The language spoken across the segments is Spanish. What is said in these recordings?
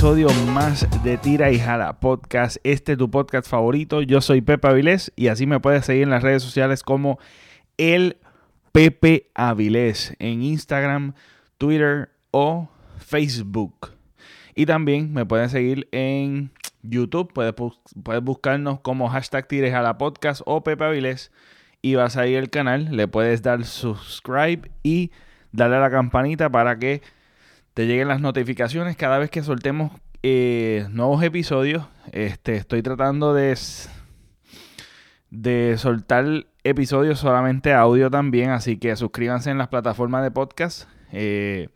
episodio más de Tira y Jala Podcast. Este es tu podcast favorito. Yo soy Pepe Avilés y así me puedes seguir en las redes sociales como el Pepe Avilés en Instagram, Twitter o Facebook. Y también me pueden seguir en YouTube. Puedes, puedes buscarnos como hashtag Tires a la podcast o Pepe Avilés y vas a ir al canal. Le puedes dar subscribe y darle a la campanita para que te lleguen las notificaciones cada vez que soltemos eh, nuevos episodios. Este, estoy tratando de, de soltar episodios solamente audio también, así que suscríbanse en las plataformas de podcast. Eh,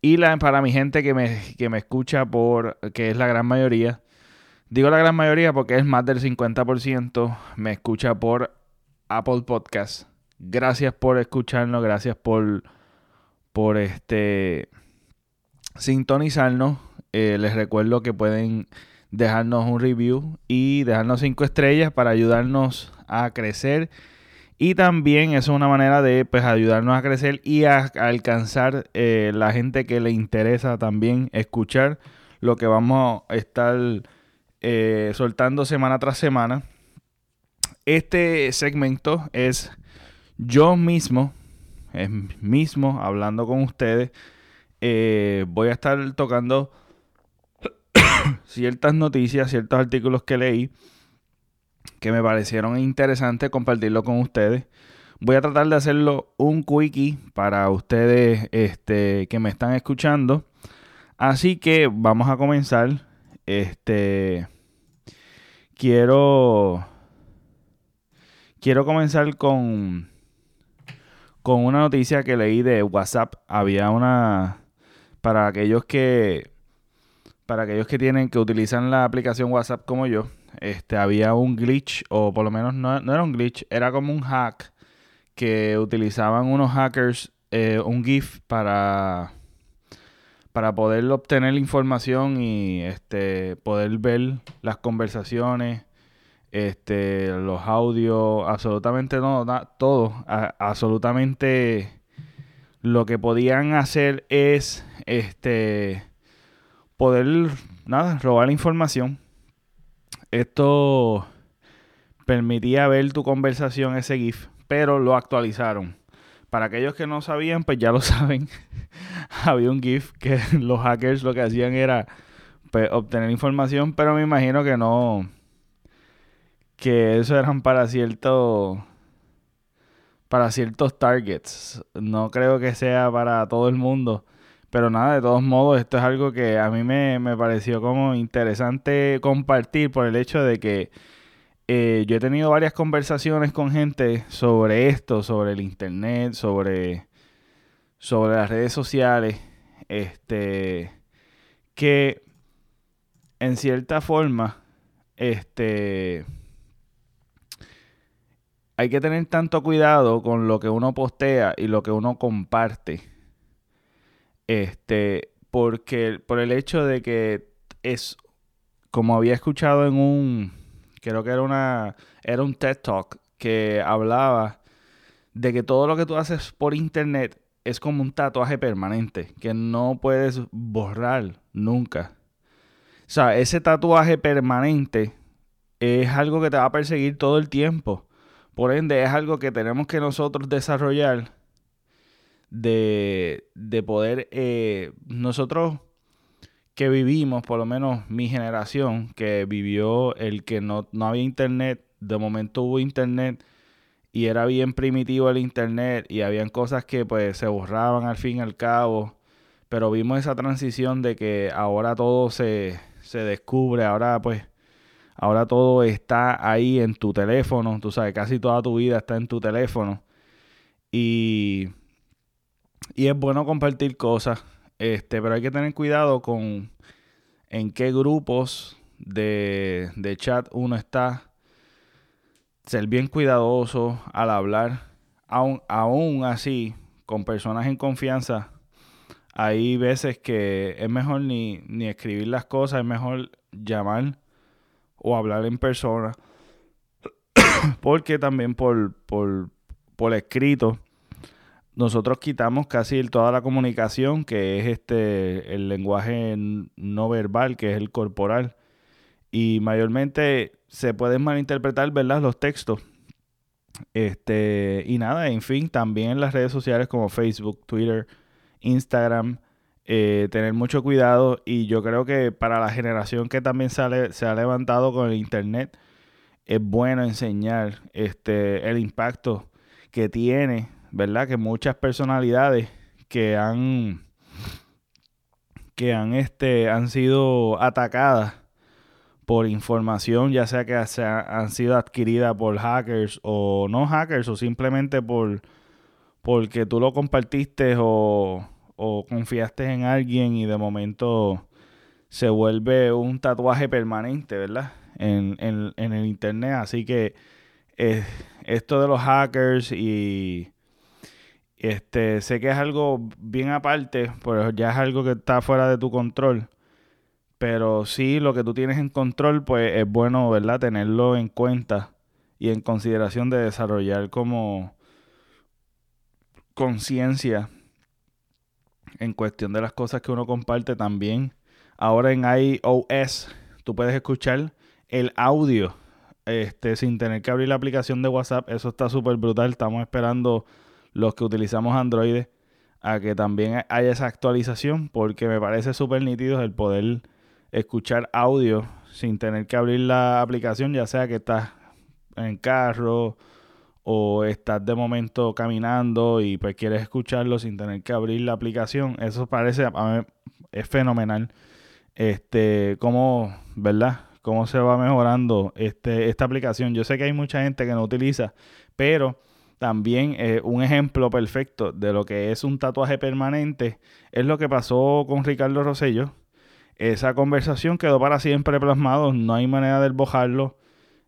y la, para mi gente que me, que me escucha por, que es la gran mayoría, digo la gran mayoría porque es más del 50%, me escucha por Apple Podcast. Gracias por escucharnos, gracias por, por este sintonizarnos. Eh, les recuerdo que pueden dejarnos un review y dejarnos cinco estrellas para ayudarnos a crecer. Y también es una manera de pues, ayudarnos a crecer y a, alcanzar eh, la gente que le interesa también escuchar lo que vamos a estar eh, soltando semana tras semana. Este segmento es yo mismo, es mismo hablando con ustedes eh, voy a estar tocando ciertas noticias, ciertos artículos que leí que me parecieron interesantes compartirlo con ustedes. Voy a tratar de hacerlo un quickie para ustedes este, que me están escuchando. Así que vamos a comenzar. Este quiero quiero comenzar con con una noticia que leí de WhatsApp. Había una para aquellos que para aquellos que tienen que utilizan la aplicación WhatsApp como yo, este había un glitch o por lo menos no, era un glitch, era como un hack que utilizaban unos hackers eh, un GIF para para poder obtener información y este poder ver las conversaciones, este los audios, absolutamente no, todo, absolutamente lo que podían hacer es este poder nada, robar información. Esto permitía ver tu conversación, ese GIF, pero lo actualizaron. Para aquellos que no sabían, pues ya lo saben. Había un GIF que los hackers lo que hacían era pues, obtener información, pero me imagino que no. Que eso eran para cierto para ciertos targets. No creo que sea para todo el mundo. Pero nada, de todos modos, esto es algo que a mí me, pareció como interesante compartir por el hecho de que eh, yo he tenido varias conversaciones con gente sobre esto, sobre el internet, sobre, sobre las redes sociales, este, que en cierta forma, este, hay que tener tanto cuidado con lo que uno postea y lo que uno comparte. Este, porque por el hecho de que es como había escuchado en un creo que era una era un TED Talk que hablaba de que todo lo que tú haces por internet es como un tatuaje permanente que no puedes borrar nunca. O sea, ese tatuaje permanente es algo que te va a perseguir todo el tiempo. Por ende, es algo que tenemos que nosotros desarrollar de, poder, eh, nosotros que vivimos, por lo menos mi generación, que vivió el que no, no había internet, de momento hubo internet y era bien primitivo el internet y habían cosas que pues se borraban al fin y al cabo, pero vimos esa transición de que ahora todo se, se descubre, ahora pues Ahora todo está ahí en tu teléfono, tú sabes, casi toda tu vida está en tu teléfono. Y, y es bueno compartir cosas, este, pero hay que tener cuidado con en qué grupos de, de chat uno está. Ser bien cuidadoso al hablar. Aún, aún así, con personas en confianza, hay veces que es mejor ni, ni escribir las cosas, es mejor llamar o hablar en persona. porque también por, por, por escrito nosotros quitamos casi toda la comunicación, que es este el lenguaje no verbal, que es el corporal. Y mayormente se pueden malinterpretar, ¿verdad? Los textos. Este, y nada, en fin, también las redes sociales como Facebook, Twitter, Instagram, eh, tener mucho cuidado. Y yo creo que para la generación que también sale, se ha levantado con el Internet, es bueno enseñar este, el impacto que tiene ¿verdad? Que muchas personalidades que han que han este han sido atacadas por información, ya sea que han sido adquiridas por hackers o no hackers o simplemente por porque tú lo compartiste o, o confiaste en alguien y de momento se vuelve un tatuaje permanente, ¿verdad? En, en, el internet. Así que eh, esto de los hackers y este, sé que es algo bien aparte, pero ya es algo que está fuera de tu control. Pero sí, lo que tú tienes en control, pues es bueno, ¿verdad? Tenerlo en cuenta y en consideración de desarrollar como conciencia en cuestión de las cosas que uno comparte también. Ahora en iOS tú puedes escuchar el audio este, sin tener que abrir la aplicación de WhatsApp. Eso está súper brutal. Estamos esperando los que utilizamos Android a que también haya esa actualización porque me parece súper nítido el poder escuchar audio sin tener que abrir la aplicación, ya sea que estás en carro o estás de momento caminando y pues quieres escucharlo sin tener que abrir la aplicación. Eso parece, a mí, es fenomenal. Este, cómo, ¿verdad? Cómo se va mejorando este, esta aplicación. Yo sé que hay mucha gente que no utiliza, pero también un ejemplo perfecto de lo que es un tatuaje permanente es lo que pasó con Ricardo Rosello. Esa conversación quedó para siempre plasmado, no hay manera de bojarlo.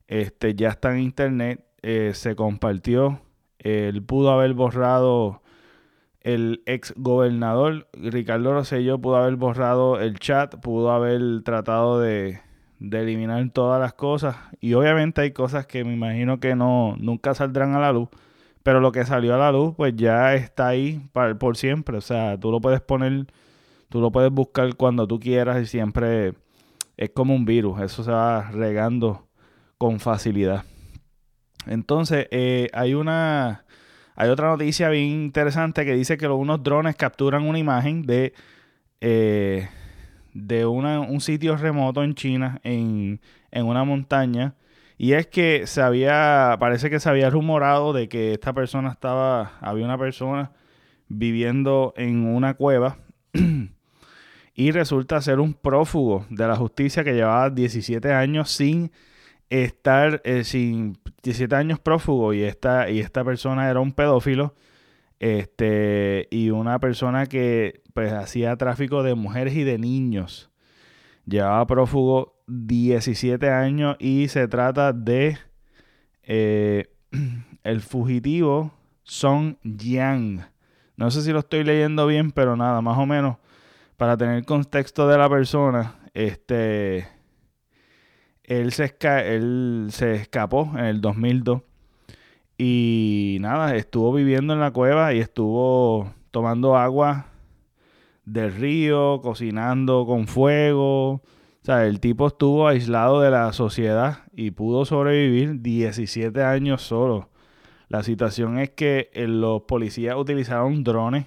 Este, ya está en internet, eh, se compartió. Él pudo haber borrado el ex gobernador Ricardo Rosello, pudo haber borrado el chat, pudo haber tratado de, de eliminar todas las cosas. Y obviamente hay cosas que me imagino que no nunca saldrán a la luz pero lo que salió a la luz, pues ya está ahí para, por siempre. O sea, tú lo puedes poner, tú lo puedes buscar cuando tú quieras y siempre es como un virus. Eso se va regando con facilidad. Entonces, eh, hay una. Hay otra noticia bien interesante que dice que unos drones capturan una imagen de, eh, de un sitio remoto en China, en, en una montaña, y es que se había, parece que se había rumorado de que esta persona estaba, había una persona viviendo en una cueva y resulta ser un prófugo de la justicia que llevaba 17 años sin estar, eh, sin 17 años prófugo y esta, y esta persona era un pedófilo este, y una persona que pues hacía tráfico de mujeres y de niños. Llevaba prófugo 17 años y se trata de eh, el fugitivo Song Yang. No sé si lo estoy leyendo bien, pero nada, más o menos para tener contexto de la persona, este él se, él se escapó en el 2002 y nada, estuvo viviendo en la cueva y estuvo tomando agua del río, cocinando con fuego, o sea, el tipo estuvo aislado de la sociedad y pudo sobrevivir 17 años solo. La situación es que eh, los policías utilizaron drones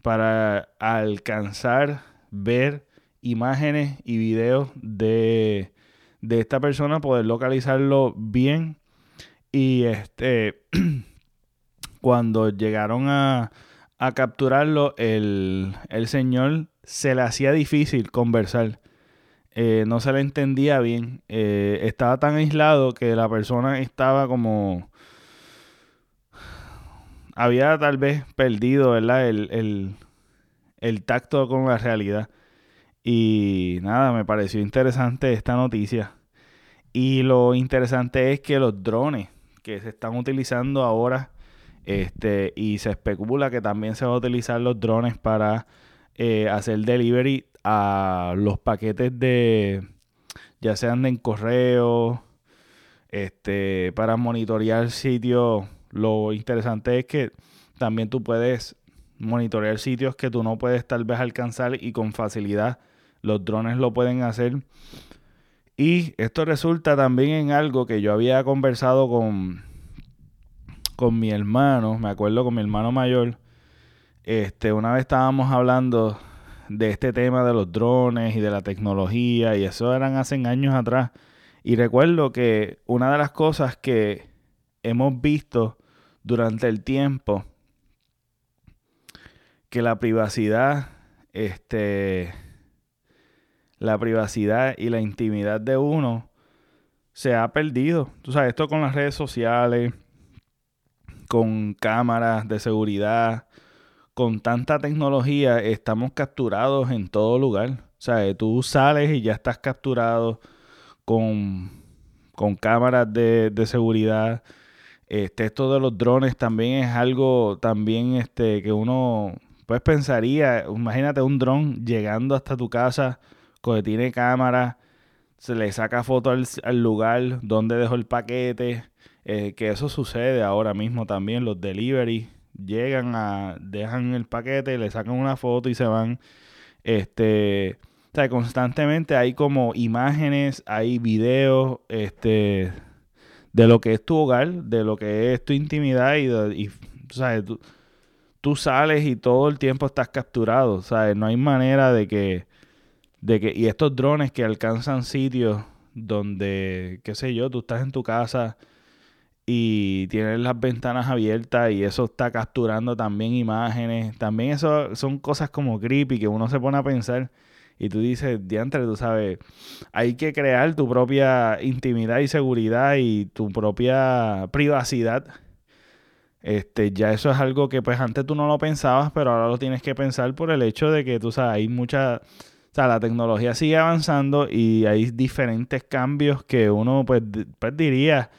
para alcanzar, ver imágenes y videos de, de esta persona, poder localizarlo bien. Y este, cuando llegaron a, a capturarlo, el, el señor se le hacía difícil conversar eh, no se le entendía bien. Eh, estaba tan aislado que la persona estaba como... Había tal vez perdido, ¿verdad? El, el tacto con la realidad. Y nada, me pareció interesante esta noticia. Y lo interesante es que los drones que se están utilizando ahora, este, y se especula que también se va a utilizar los drones para eh, hacer delivery a los paquetes de, ya sean en correo, este, para monitorear sitios. Lo interesante es que también tú puedes monitorear sitios que tú no puedes tal vez alcanzar y con facilidad los drones lo pueden hacer. Y esto resulta también en algo que yo había conversado con, con mi hermano, me acuerdo con mi hermano mayor. Este, una vez estábamos hablando de este tema de los drones y de la tecnología, y eso eran hace años atrás. Y recuerdo que una de las cosas que hemos visto durante el tiempo, que la privacidad, este, la privacidad y la intimidad de uno se ha perdido. Tú sabes, esto con las redes sociales, con cámaras de seguridad, con tanta tecnología, estamos capturados en todo lugar. O sea, tú sales y ya estás capturado con, con cámaras de, de seguridad. Este, esto de los drones también es algo también este, que uno pues pensaría, imagínate un dron llegando hasta tu casa tiene cámara, se le saca foto al, lugar donde dejó el paquete, eh, que eso sucede ahora mismo también, los delivery llegan a, dejan el paquete, le sacan una foto y se van, este, o sea, constantemente hay como imágenes, hay videos, este, de lo que es tu hogar, de lo que es tu intimidad y, y sabes, tú, tú, sales y todo el tiempo estás capturado, ¿sabes? No hay manera de que de que, y estos drones que alcanzan sitios donde, qué sé yo, tú estás en tu casa y tienes las ventanas abiertas y eso está capturando también imágenes. También eso son cosas como creepy que uno se pone a pensar y tú dices, diantre, tú sabes, hay que crear tu propia intimidad y seguridad y tu propia privacidad. Este, ya eso es algo que pues antes tú no lo pensabas, pero ahora lo tienes que pensar por el hecho de que tú sabes, hay mucha o sea, la tecnología sigue avanzando y hay diferentes cambios que uno pues, pues diría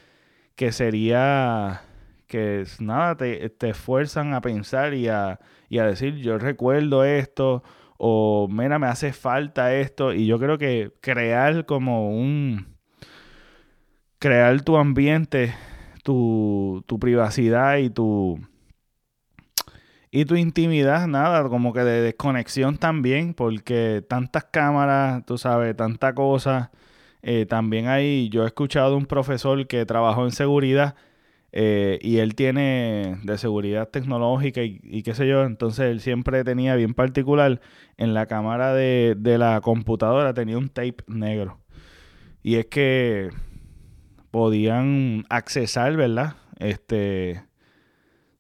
que sería que nada, te, te, esfuerzan a pensar y a, y a decir yo recuerdo esto o mira, me hace falta esto y yo creo que crear como un crear tu ambiente, tu, tu privacidad y tu y tu intimidad, nada, como que de desconexión también, porque tantas cámaras, tú sabes, tanta cosa. Eh, también hay, yo he escuchado un profesor que trabajó en seguridad eh, y él tiene de seguridad tecnológica y, qué sé yo, entonces él siempre tenía bien particular en la cámara de, de la computadora tenía un tape negro. Y es que podían accesar, ¿verdad? Este,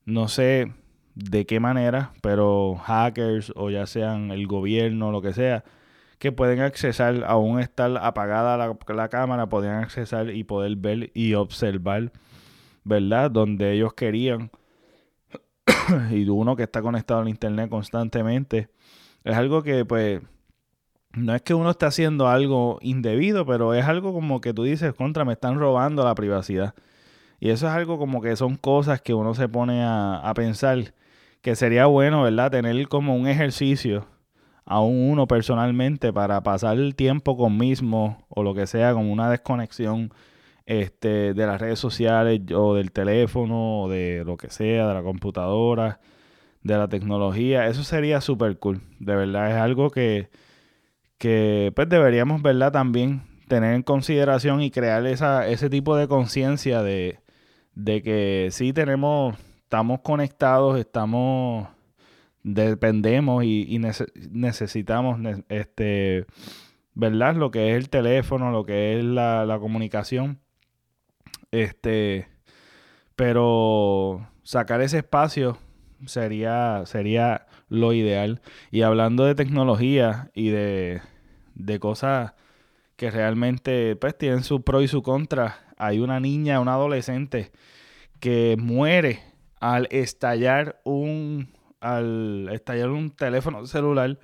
no sé, de qué manera, pero hackers o ya sean el gobierno, lo que sea, que pueden accesar, aún estar apagada la, cámara, podían accesar y poder ver y observar, ¿verdad? Donde ellos querían. y uno que está conectado al internet constantemente, es algo que pues no es que uno esté haciendo algo indebido, pero es algo como que tú dices, contra, me están robando la privacidad. Y eso es algo como que son cosas que uno se pone a, a pensar que sería bueno, ¿verdad? Tener como un ejercicio a uno personalmente para pasar el tiempo con mismo o lo que sea, como una desconexión este, de las redes sociales o del teléfono o de lo que sea, de la computadora, de la tecnología. Eso sería súper cool. De verdad, es algo que, que pues deberíamos, ¿verdad? También tener en consideración y crear esa, ese tipo de conciencia de, de que sí tenemos estamos conectados, estamos, dependemos y, necesitamos, este, ¿verdad? Lo que es el teléfono, lo que es la, comunicación. Este, pero sacar ese espacio sería, sería lo ideal. Y hablando de tecnología y de, de cosas que realmente pues tienen su pro y su contra, hay una niña, una adolescente que muere al estallar un al estallar un teléfono celular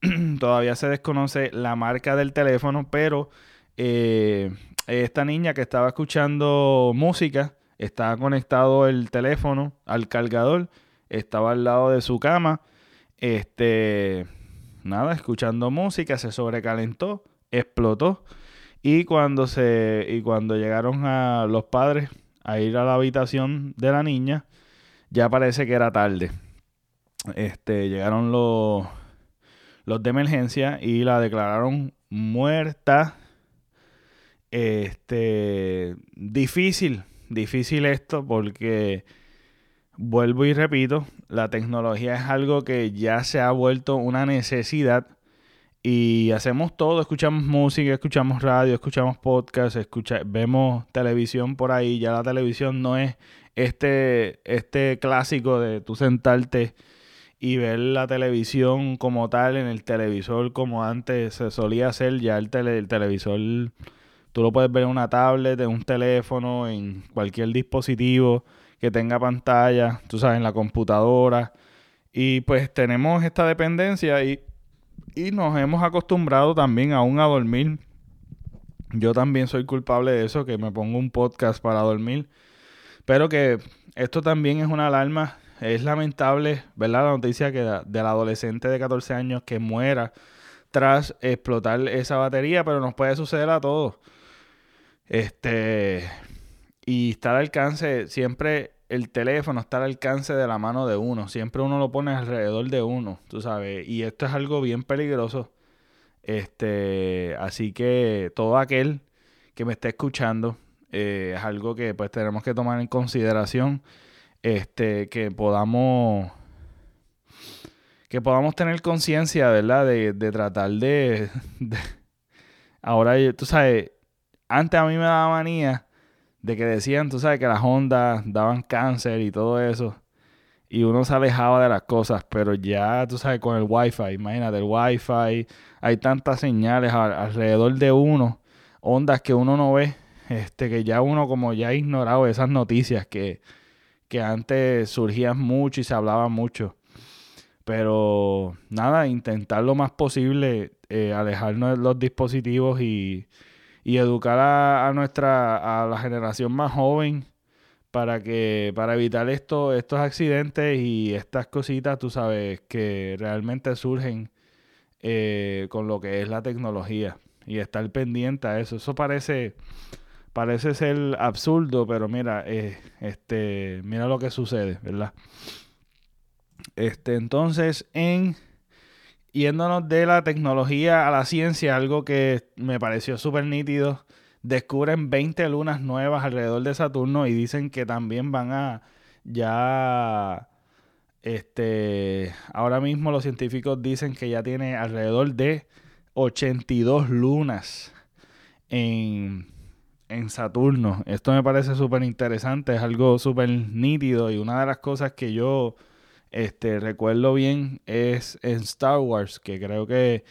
todavía se desconoce la marca del teléfono pero eh, esta niña que estaba escuchando música estaba conectado el teléfono al cargador estaba al lado de su cama este nada escuchando música se sobrecalentó explotó y cuando se y cuando llegaron a los padres a ir a la habitación de la niña ya parece que era tarde. este, llegaron los, los de emergencia y la declararon muerta. Este, difícil, difícil esto porque vuelvo y repito, la tecnología es algo que ya se ha vuelto una necesidad y hacemos todo, escuchamos música, escuchamos radio, escuchamos podcast, escucha, vemos televisión por ahí, ya la televisión no es este, este clásico de tú sentarte y ver la televisión como tal en el televisor como antes se solía hacer, ya el, el televisor tú lo puedes ver en una tablet, en un teléfono, en cualquier dispositivo que tenga pantalla, tú sabes, en la computadora. Y pues tenemos esta dependencia y, y nos hemos acostumbrado también aún a dormir. Yo también soy culpable de eso, que me pongo un podcast para dormir. Pero que esto también es una alarma es lamentable, ¿verdad? La noticia que del adolescente de 14 años que muera tras explotar esa batería, pero nos puede suceder a todos. Este, y está al alcance, siempre el teléfono está al alcance de la mano de uno, siempre uno lo pone alrededor de uno, tú sabes, y esto es algo bien peligroso. Este, así que todo aquel que me esté escuchando, eh, es algo que pues tenemos que tomar en consideración este, que podamos que podamos tener conciencia, ¿verdad? De, de tratar de, Ahora, tú sabes, antes a mí me daba manía de que decían, tú sabes, que las ondas daban cáncer y todo eso. Y uno se alejaba de las cosas, pero ya, tú sabes, con el wifi, imagínate, el wifi, hay tantas señales alrededor de uno, ondas que uno no ve, este, que ya uno como ya ha ignorado esas noticias que que antes surgían mucho y se hablaba mucho. Pero nada, intentar lo más posible eh, alejarnos de los dispositivos y, educar a, nuestra a la generación más joven para que para evitar esto, estos accidentes y estas cositas, tú sabes, que realmente surgen eh, con lo que es la tecnología y estar pendiente a eso. Eso parece parece ser absurdo, pero mira, eh, este, mira lo que sucede, ¿verdad? Este, entonces, en yéndonos de la tecnología a la ciencia, algo que me pareció súper nítido, descubren 20 lunas nuevas alrededor de Saturno y dicen que también van a ya este ahora mismo los científicos dicen que ya tiene alrededor de 82 lunas en en Saturno. Esto me parece súper interesante, es algo súper nítido y una de las cosas que yo este, recuerdo bien es en Star Wars, que creo que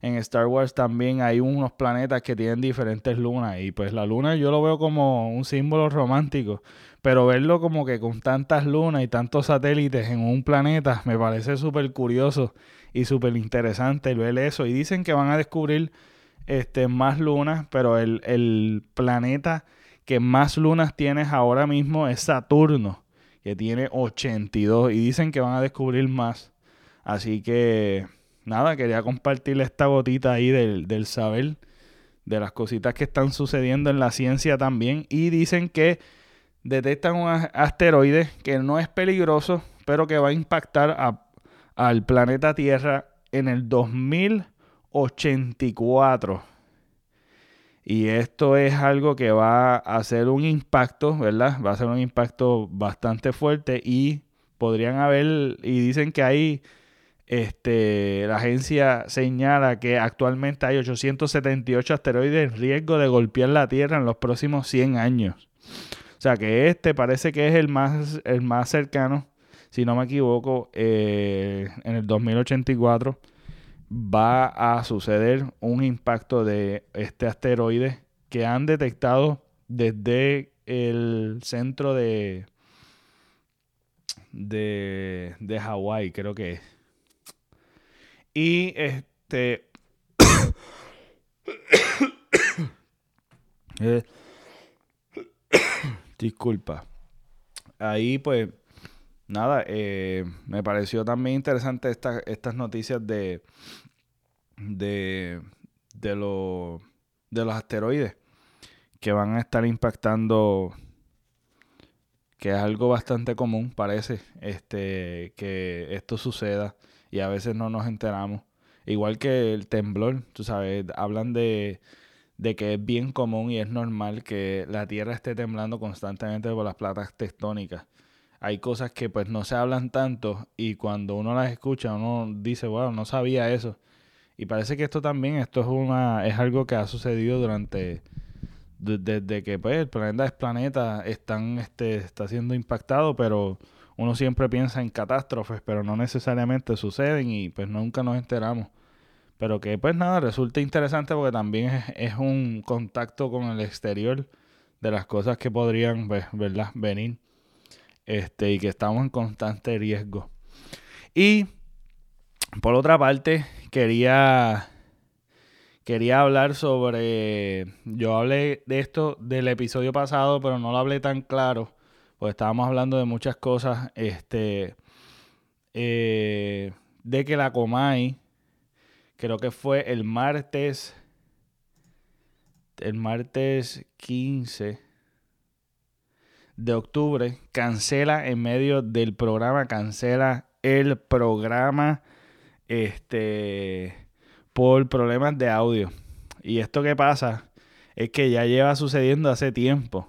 en Star Wars también hay unos planetas que tienen diferentes lunas y pues la luna yo lo veo como un símbolo romántico, pero verlo como que con tantas lunas y tantos satélites en un planeta me parece súper curioso y súper interesante ver eso. Y dicen que van a descubrir este, más lunas, pero el, planeta que más lunas tienes ahora mismo es Saturno, que tiene 82 y dicen que van a descubrir más. Así que nada, quería compartirle esta gotita ahí del, del saber, de las cositas que están sucediendo en la ciencia también. Y dicen que detectan un asteroide que no es peligroso, pero que va a impactar a, al planeta Tierra en el 2000 84. Y esto es algo que va a hacer un impacto, ¿verdad? Va a ser un impacto bastante fuerte y podrían haber, y dicen que hay, este, la agencia señala que actualmente hay 878 asteroides en riesgo de golpear la Tierra en los próximos 100 años. O sea que este parece que es el más, el más cercano, si no me equivoco, eh, en el 2084 va a suceder un impacto de este asteroide que han detectado desde el centro de de, de Hawái, creo que es. Y este eh, disculpa. Ahí pues nada, eh, me pareció también interesante estas noticias de, de, de, de los asteroides que van a estar impactando que es algo bastante común, parece, este, que esto suceda y a veces no nos enteramos. Igual que el temblor, tú sabes, hablan de, de que es bien común y es normal que la Tierra esté temblando constantemente por las placas tectónicas. Hay cosas que pues no se hablan tanto y cuando uno las escucha uno dice, bueno, no sabía eso. Y parece que esto también, esto es una, es algo que ha sucedido durante desde que pues, el planeta es planeta, están, este, está siendo impactado, pero uno siempre piensa en catástrofes, pero no necesariamente suceden y pues nunca nos enteramos. Pero que pues nada, resulta interesante porque también es, un contacto con el exterior de las cosas que podrían, pues, ¿verdad? venir. Este, y que estamos en constante riesgo. Y por otra parte, quería quería hablar sobre. Yo hablé de esto del episodio pasado, pero no lo hablé tan claro. Porque estábamos hablando de muchas cosas. Este. Eh, de que la Comay. Creo que fue el martes. El martes 15 de octubre. Cancela en medio del programa. Cancela el programa. Este por problemas de audio. Y esto que pasa es que ya lleva sucediendo hace tiempo.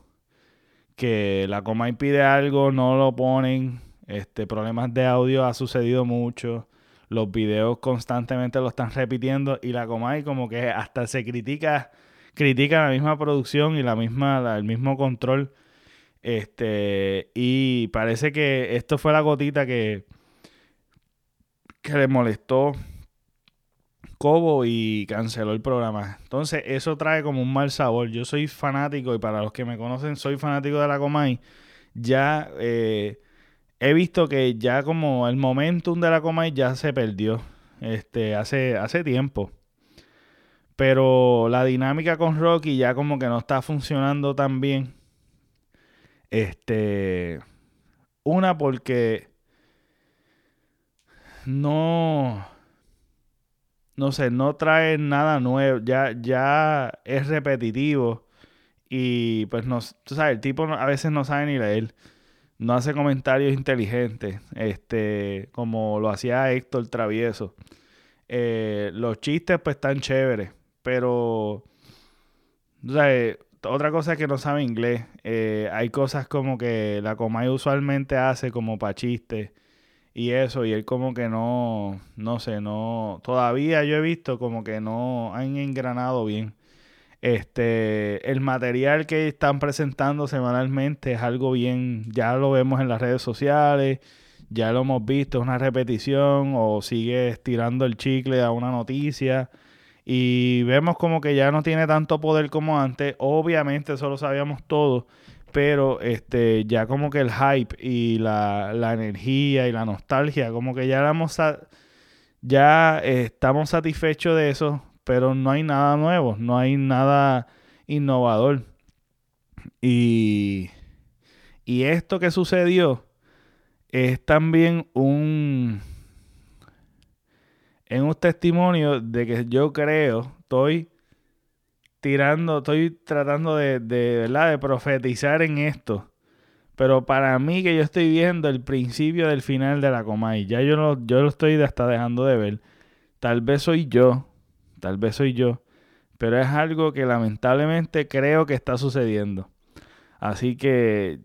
Que la coma impide algo, no lo ponen. Este, problemas de audio ha sucedido mucho. Los videos constantemente lo están repitiendo. Y la Comay como que hasta se critica, critica la misma producción y la misma, el mismo control. Este, y parece que esto fue la gotita que, que le molestó Cobo y canceló el programa. Entonces, eso trae como un mal sabor. Yo soy fanático, y para los que me conocen, soy fanático de la Comay. Ya eh, he visto que ya como el momentum de la Comay ya se perdió. Este, hace, hace tiempo. Pero la dinámica con Rocky ya como que no está funcionando tan bien. Este. Una porque. No no sé, no trae nada nuevo, ya, ya es repetitivo y pues no, tú sabes, el tipo a veces no sabe ni leer, no hace comentarios inteligentes, este, como lo hacía Héctor Travieso. Eh, los chistes pues están chéveres, pero, tú sabes, otra cosa es que no sabe inglés. Eh, hay cosas como que la Comay usualmente hace como para chistes y eso, y él como que no, no sé, no, todavía yo he visto como que no han engranado bien. Este, el material que están presentando semanalmente es algo bien, ya lo vemos en las redes sociales, ya lo hemos visto, es una repetición o sigue estirando el chicle a una noticia y vemos como que ya no tiene tanto poder como antes, obviamente eso lo sabíamos todos, pero este ya como que el hype y la, energía y la nostalgia, como que ya, ya estamos satisfechos de eso, pero no hay nada nuevo, no hay nada innovador. Y, y esto que sucedió es también un, en un testimonio de que yo creo, estoy tirando, estoy tratando de, de, ¿verdad? de profetizar en esto. Pero para mí que yo estoy viendo el principio del final de la Comay, ya yo lo, yo lo estoy hasta dejando de ver. Tal vez soy yo, tal vez soy yo, pero es algo que lamentablemente creo que está sucediendo. Así que,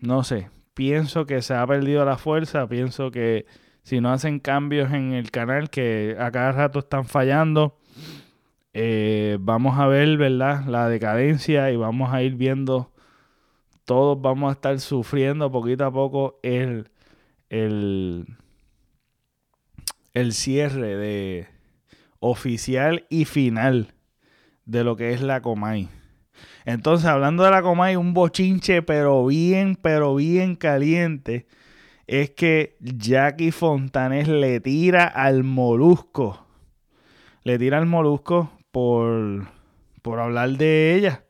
no sé, pienso que se ha perdido la fuerza, pienso que si no hacen cambios en el canal que a cada rato están fallando, eh, vamos a ver, ¿verdad? La decadencia y vamos a ir viendo, todos vamos a estar sufriendo poquito a poco el, el, el cierre de oficial y final de lo que es la Comay. Entonces, hablando de la Comay, un bochinche, pero bien, pero bien caliente, es que Jackie Fontanes le tira al molusco. Le tira al molusco por, por hablar de ella.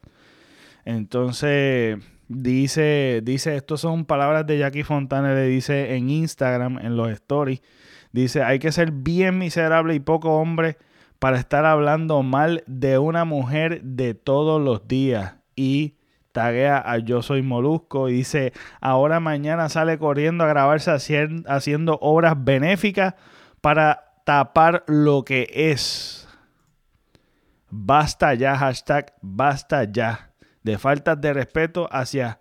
Entonces, dice, dice, estos son palabras de Jackie Fontana, le dice en Instagram, en los stories, dice, hay que ser bien miserable y poco hombre para estar hablando mal de una mujer de todos los días. Y taguea a Yo Soy Molusco y dice, ahora mañana sale corriendo a grabarse haciendo obras benéficas para tapar lo que es. Basta ya, hashtag basta ya, de faltas de respeto hacia,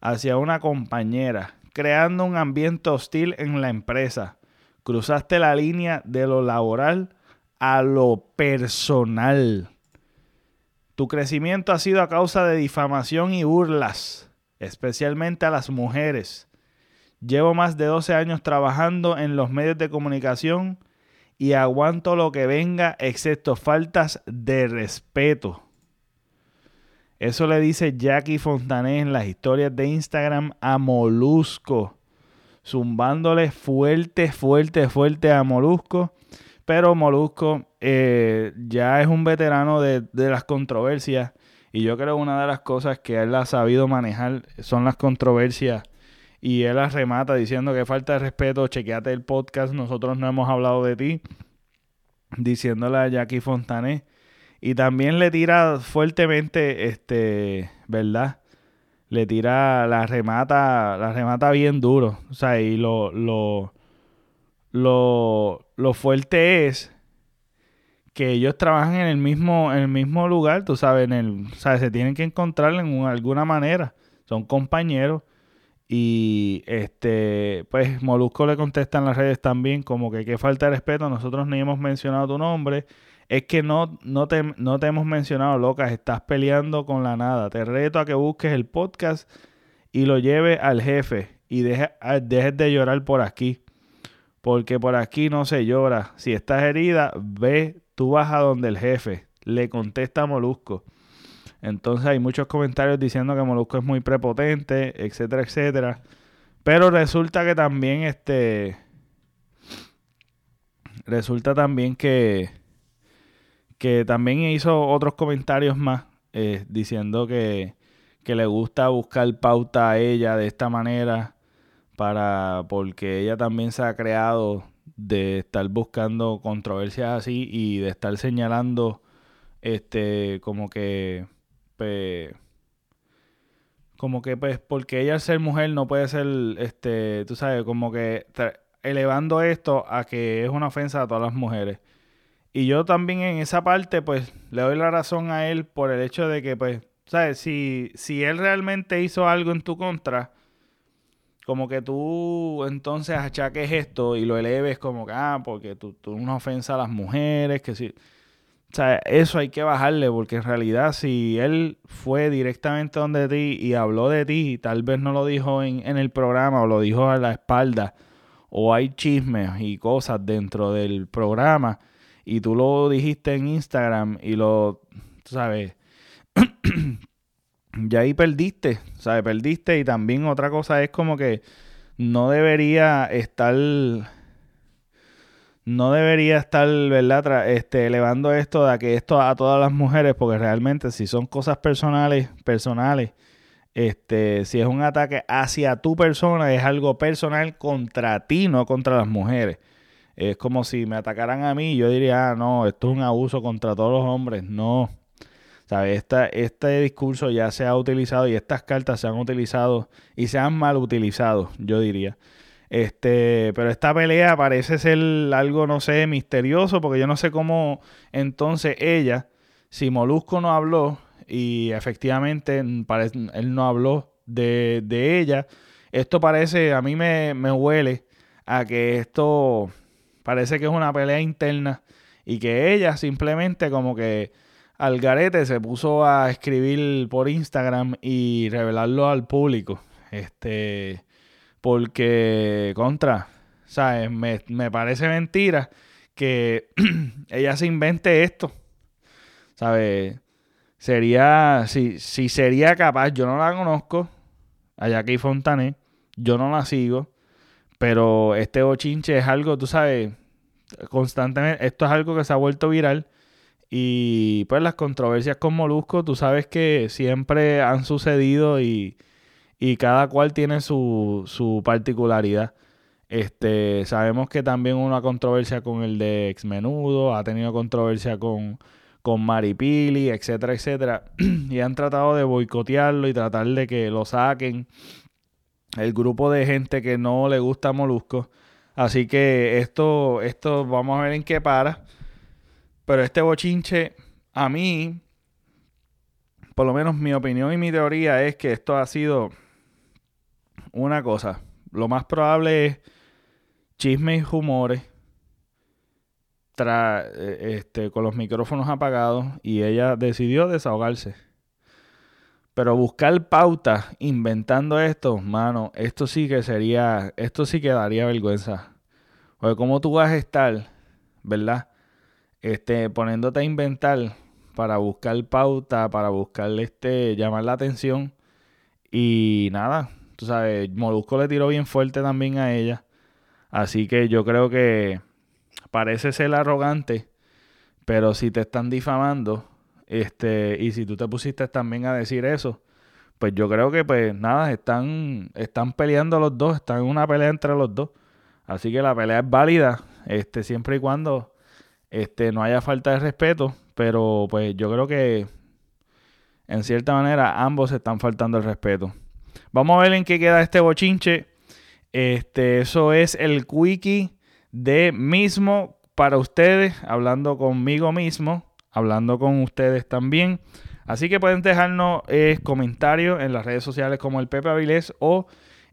hacia una compañera, creando un ambiente hostil en la empresa. Cruzaste la línea de lo laboral a lo personal. Tu crecimiento ha sido a causa de difamación y burlas, especialmente a las mujeres. Llevo más de 12 años trabajando en los medios de comunicación y aguanto lo que venga excepto faltas de respeto. Eso le dice Jackie Fontané en las historias de Instagram a Molusco, zumbándole fuerte, fuerte, fuerte a Molusco pero Molusco eh, ya es un veterano de, las controversias y yo creo que una de las cosas que él ha sabido manejar son las controversias y él las remata diciendo que falta de respeto, chequeate el podcast, nosotros no hemos hablado de ti, diciéndole a Jackie Fontané. Y también le tira fuertemente, este, ¿verdad? Le tira, la remata, la remata bien duro. O sea, y lo, lo, lo, lo fuerte es que ellos trabajan en el mismo, el mismo lugar, tú sabes, en el, sabes, se tienen que encontrar en alguna manera. Son compañeros. Y este, pues Molusco le contesta en las redes también, como que qué falta de respeto, nosotros ni hemos mencionado tu nombre. Es que no, no, te, no te hemos mencionado, locas, estás peleando con la nada. Te reto a que busques el podcast y lo lleves al jefe y dejes de llorar por aquí porque por aquí no se llora. Si estás herida, ve, tú vas a donde el jefe. Le contesta a Molusco. Entonces hay muchos comentarios diciendo que Molusco es muy prepotente, etcétera, etcétera. Pero resulta que también este. Resulta también que. Que también hizo otros comentarios más. Eh, diciendo que, que le gusta buscar pauta a ella de esta manera para porque ella también se ha creado de estar buscando controversias así y de estar señalando este como que como que pues porque ella al ser mujer no puede ser este tú sabes como que elevando esto a que es una ofensa a todas las mujeres. Y yo también en esa parte pues le doy la razón a él por el hecho de que pues sabes si si él realmente hizo algo en tu contra como que tú entonces achaques esto y lo eleves como que, ah, porque tú, tú una ofensa a las mujeres, que si... O sea, eso hay que bajarle, porque en realidad si él fue directamente donde ti y habló de ti, tal vez no lo dijo en, en el programa o lo dijo a la espalda, o hay chismes y cosas dentro del programa, y tú lo dijiste en Instagram y lo, sabes, ya ahí perdiste, ¿sabes? Perdiste y también otra cosa es como que no debería estar no debería estar, ¿verdad? este, elevando esto de que esto a todas las mujeres, porque realmente si son cosas personales, personales, este, si es un ataque hacia tu persona, es algo personal contra ti, no contra las mujeres. Es como si me atacaran a mí, yo diría, ah, no, esto es un abuso contra todos los hombres. No, este discurso ya se ha utilizado y estas cartas se han utilizado y se han mal utilizado, yo diría. Este, pero esta pelea parece ser algo, no sé, misterioso, porque yo no sé cómo entonces ella, si Molusco no habló y efectivamente él no habló de, ella, esto parece, a mí me, me huele a que esto parece que es una pelea interna y que ella simplemente como que Algarete se puso a escribir por Instagram y revelarlo al público. Este, porque, contra, ¿sabes? Me, me parece mentira que ella se invente esto. ¿Sabes? Sería, si, si sería capaz, yo no la conozco, a Jackie Fontané, yo no la sigo, pero este bochinche es algo, tú sabes, constantemente, esto es algo que se ha vuelto viral y pues las controversias con Molusco, tú sabes que siempre han sucedido y, cada cual tiene su, su particularidad. Este, sabemos que también hubo una controversia con el de Exmenudo, ha tenido controversia con, con Maripili, etcétera, etcétera. y han tratado de boicotearlo y tratar de que lo saquen el grupo de gente que no le gusta Molusco. Así que esto, esto vamos a ver en qué para. Pero este bochinche, a mí, por lo menos mi opinión y mi teoría es que esto ha sido una cosa. Lo más probable es chismes y rumores eh, este, con los micrófonos apagados y ella decidió desahogarse. Pero buscar pautas inventando esto, mano, esto sí que sería, esto sí que daría vergüenza. Porque cómo tú vas a estar, ¿verdad? Este, poniéndote a inventar para buscar pauta, para buscar este, llamar la atención. Y nada, tú sabes, Molusco le tiró bien fuerte también a ella. Así que yo creo que parece ser arrogante, pero si te están difamando, este, y si tú te pusiste también a decir eso, pues yo creo que pues nada, están, están peleando los dos, están en una pelea entre los dos. Así que la pelea es válida, este, siempre y cuando este, no haya falta de respeto, pero pues yo creo que en cierta manera ambos están faltando el respeto. Vamos a ver en qué queda este bochinche. Este, eso es el quickie de mismo para ustedes, hablando conmigo mismo, hablando con ustedes también. Así que pueden dejarnos eh, comentarios en las redes sociales como el Pepe Avilés o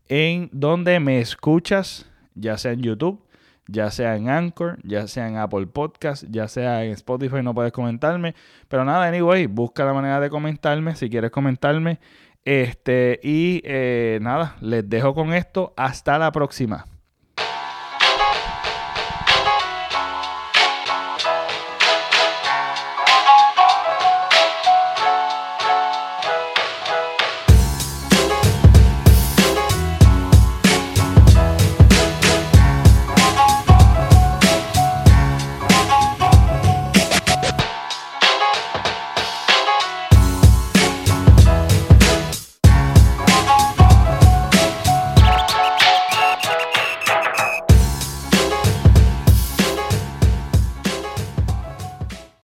en donde me escuchas, ya sea en YouTube, ya sea en Anchor, ya sea en Apple Podcast, ya sea en Spotify, no puedes comentarme. Pero nada, anyway, busca la manera de comentarme si quieres comentarme. Este, y eh, nada, les dejo con esto. Hasta la próxima.